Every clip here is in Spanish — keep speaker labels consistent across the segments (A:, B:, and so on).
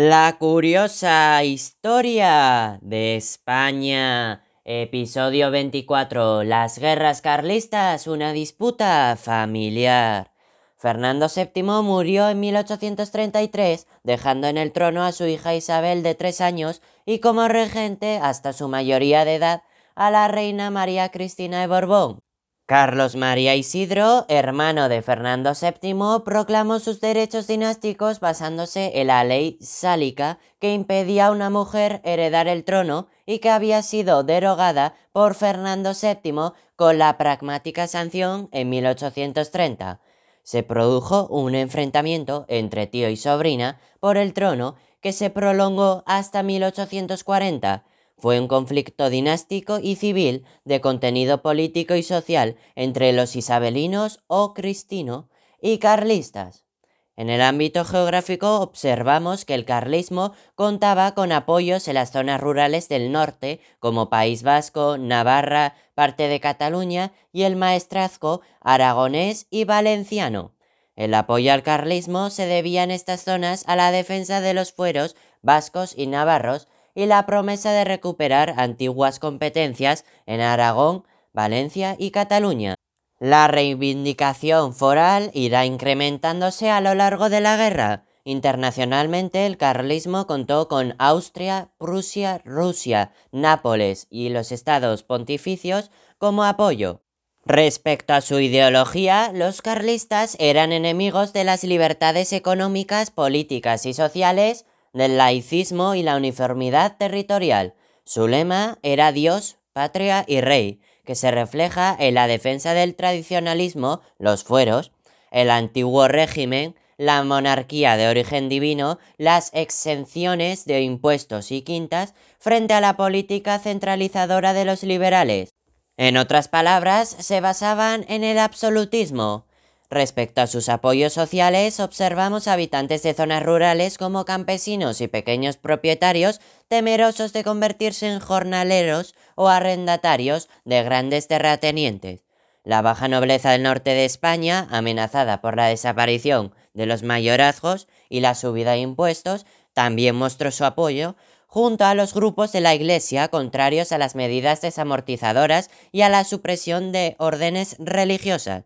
A: La curiosa historia de España. Episodio 24. Las guerras carlistas, una disputa familiar. Fernando VII murió en 1833, dejando en el trono a su hija Isabel de tres años y como regente hasta su mayoría de edad a la reina María Cristina de Borbón. Carlos María Isidro, hermano de Fernando VII, proclamó sus derechos dinásticos basándose en la ley sálica que impedía a una mujer heredar el trono y que había sido derogada por Fernando VII con la pragmática sanción en 1830. Se produjo un enfrentamiento entre tío y sobrina por el trono que se prolongó hasta 1840 fue un conflicto dinástico y civil de contenido político y social entre los isabelinos o cristino y carlistas. En el ámbito geográfico observamos que el carlismo contaba con apoyos en las zonas rurales del norte, como País Vasco, Navarra, parte de Cataluña y el maestrazgo aragonés y valenciano. El apoyo al carlismo se debía en estas zonas a la defensa de los fueros vascos y navarros y la promesa de recuperar antiguas competencias en Aragón, Valencia y Cataluña. La reivindicación foral irá incrementándose a lo largo de la guerra. Internacionalmente el carlismo contó con Austria, Prusia, Rusia, Nápoles y los estados pontificios como apoyo. Respecto a su ideología, los carlistas eran enemigos de las libertades económicas, políticas y sociales del laicismo y la uniformidad territorial. Su lema era Dios, patria y rey, que se refleja en la defensa del tradicionalismo, los fueros, el antiguo régimen, la monarquía de origen divino, las exenciones de impuestos y quintas frente a la política centralizadora de los liberales. En otras palabras, se basaban en el absolutismo, Respecto a sus apoyos sociales, observamos habitantes de zonas rurales como campesinos y pequeños propietarios temerosos de convertirse en jornaleros o arrendatarios de grandes terratenientes. La baja nobleza del norte de España, amenazada por la desaparición de los mayorazgos y la subida de impuestos, también mostró su apoyo, junto a los grupos de la Iglesia contrarios a las medidas desamortizadoras y a la supresión de órdenes religiosas.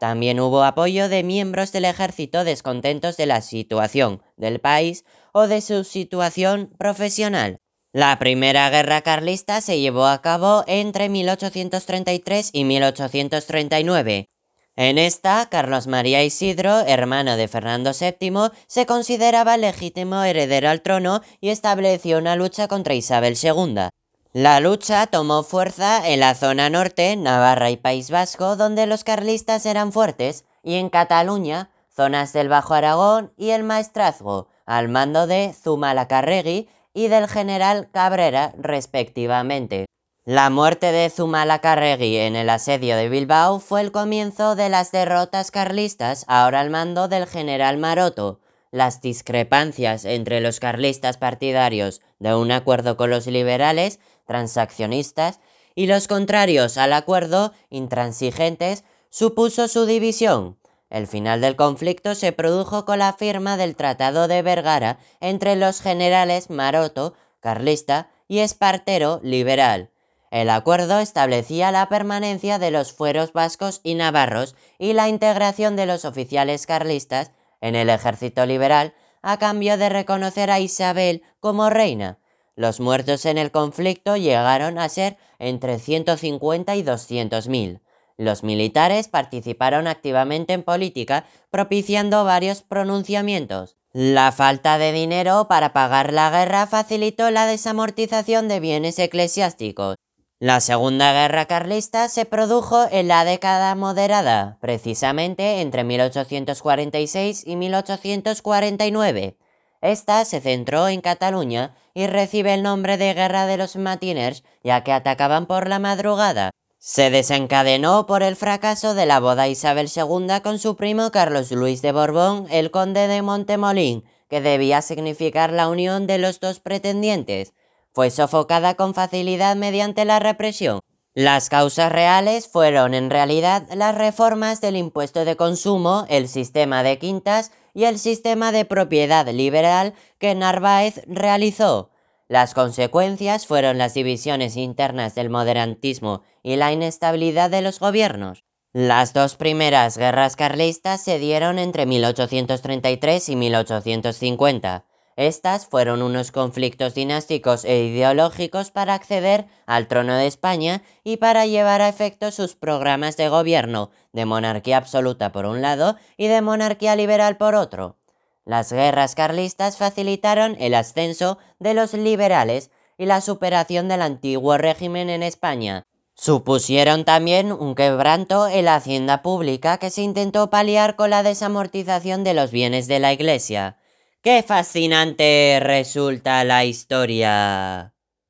A: También hubo apoyo de miembros del ejército descontentos de la situación del país o de su situación profesional. La primera guerra carlista se llevó a cabo entre 1833 y 1839. En esta, Carlos María Isidro, hermano de Fernando VII, se consideraba legítimo heredero al trono y estableció una lucha contra Isabel II. La lucha tomó fuerza en la zona norte, Navarra y País Vasco, donde los carlistas eran fuertes, y en Cataluña, zonas del Bajo Aragón y el Maestrazgo, al mando de Zumalacárregui y del general Cabrera, respectivamente. La muerte de Zumalacárregui en el asedio de Bilbao fue el comienzo de las derrotas carlistas, ahora al mando del general Maroto. Las discrepancias entre los carlistas partidarios de un acuerdo con los liberales transaccionistas, y los contrarios al acuerdo, intransigentes, supuso su división. El final del conflicto se produjo con la firma del Tratado de Vergara entre los generales Maroto, carlista, y Espartero, liberal. El acuerdo establecía la permanencia de los fueros vascos y navarros y la integración de los oficiales carlistas en el ejército liberal a cambio de reconocer a Isabel como reina. Los muertos en el conflicto llegaron a ser entre 150 y 200 mil. Los militares participaron activamente en política, propiciando varios pronunciamientos. La falta de dinero para pagar la guerra facilitó la desamortización de bienes eclesiásticos. La Segunda Guerra Carlista se produjo en la década moderada, precisamente entre 1846 y 1849. Esta se centró en Cataluña y recibe el nombre de Guerra de los Matiners ya que atacaban por la madrugada. Se desencadenó por el fracaso de la boda Isabel II con su primo Carlos Luis de Borbón, el conde de Montemolín, que debía significar la unión de los dos pretendientes. Fue sofocada con facilidad mediante la represión. Las causas reales fueron en realidad las reformas del impuesto de consumo, el sistema de quintas y el sistema de propiedad liberal que Narváez realizó. Las consecuencias fueron las divisiones internas del moderantismo y la inestabilidad de los gobiernos. Las dos primeras guerras carlistas se dieron entre 1833 y 1850. Estas fueron unos conflictos dinásticos e ideológicos para acceder al trono de España y para llevar a efecto sus programas de gobierno, de monarquía absoluta por un lado y de monarquía liberal por otro. Las guerras carlistas facilitaron el ascenso de los liberales y la superación del antiguo régimen en España. Supusieron también un quebranto en la hacienda pública que se intentó paliar con la desamortización de los bienes de la Iglesia. ¡Qué fascinante resulta la historia!